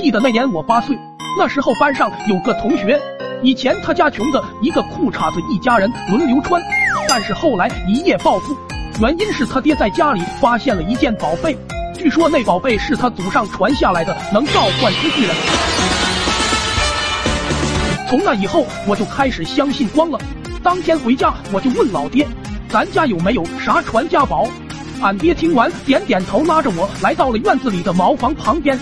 记得那年我八岁，那时候班上有个同学，以前他家穷的一个裤衩子一家人轮流穿，但是后来一夜暴富，原因是他爹在家里发现了一件宝贝，据说那宝贝是他祖上传下来的，能召唤出巨人。从那以后，我就开始相信光了。当天回家，我就问老爹，咱家有没有啥传家宝？俺爹听完点点头，拉着我来到了院子里的茅房旁边，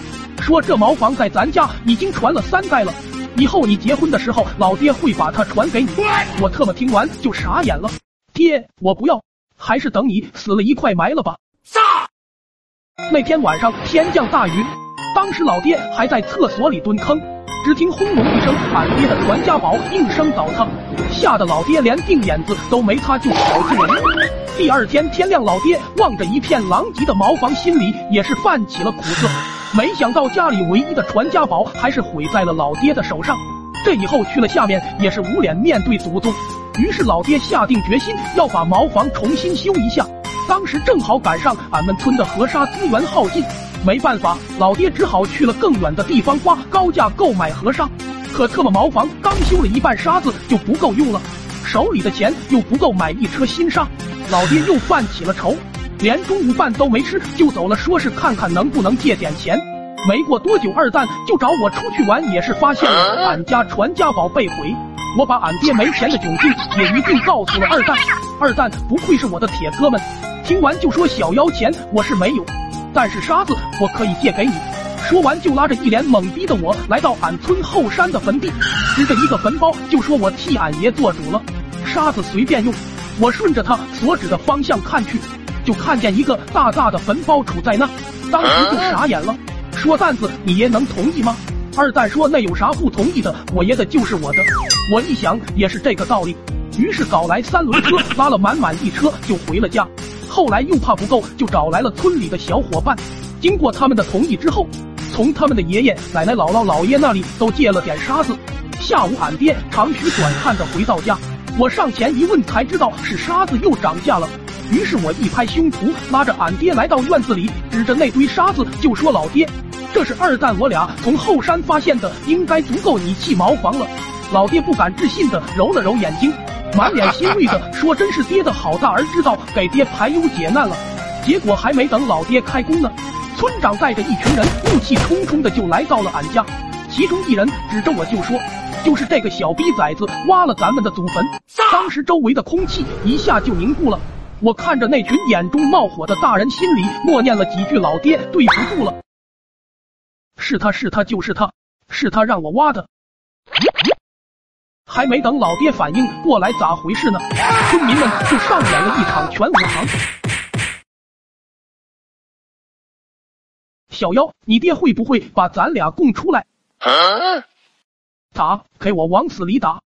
说这茅房在咱家已经传了三代了，以后你结婚的时候，老爹会把它传给你。我特么听完就傻眼了，爹，我不要，还是等你死了一块埋了吧。那天晚上天降大雨，当时老爹还在厕所里蹲坑，只听轰隆一声，俺爹的传家宝应声倒塌，吓得老爹连腚眼子都没擦就跑进了屋。第二天天亮，老爹望着一片狼藉的茅房，心里也是泛起了苦涩。没想到家里唯一的传家宝还是毁在了老爹的手上。这以后去了下面也是无脸面对祖宗。于是老爹下定决心要把茅房重新修一下。当时正好赶上俺们村的河沙资源耗尽，没办法，老爹只好去了更远的地方花高价购买河沙。可特么茅房刚修了一半，沙子就不够用了，手里的钱又不够买一车新沙。老爹又犯起了愁，连中午饭都没吃就走了，说是看看能不能借点钱。没过多久，二蛋就找我出去玩，也是发现了俺家传家宝被毁。我把俺爹没钱的窘境也一并告诉了二蛋。二蛋不愧是我的铁哥们，听完就说小妖钱我是没有，但是沙子我可以借给你。说完就拉着一脸懵逼的我来到俺村后山的坟地，指着一个坟包就说我替俺爷做主了，沙子随便用。我顺着他所指的方向看去，就看见一个大大的坟包杵在那，当时就傻眼了。说蛋子，你爷能同意吗？二蛋说那有啥不同意的？我爷的就是我的。我一想也是这个道理，于是搞来三轮车，拉了满满一车就回了家。后来又怕不够，就找来了村里的小伙伴，经过他们的同意之后，从他们的爷爷奶奶、姥姥姥爷那里都借了点沙子。下午俺爹长吁短叹的回到家。我上前一问，才知道是沙子又涨价了。于是我一拍胸脯，拉着俺爹来到院子里，指着那堆沙子就说：“老爹，这是二蛋我俩从后山发现的，应该足够你砌茅房了。”老爹不敢置信的揉了揉眼睛，满脸欣慰的说：“真是爹的好大儿知道给爹排忧解难了。”结果还没等老爹开工呢，村长带着一群人怒气冲冲的就来到了俺家，其中一人指着我就说。就是这个小逼崽子挖了咱们的祖坟，当时周围的空气一下就凝固了。我看着那群眼中冒火的大人，心里默念了几句：“老爹，对不住了，是他是他就是他，是他让我挖的。”还没等老爹反应过来咋回事呢，村民们就上演了一场全武行。小妖，你爹会不会把咱俩供出来？打，给我往死里打！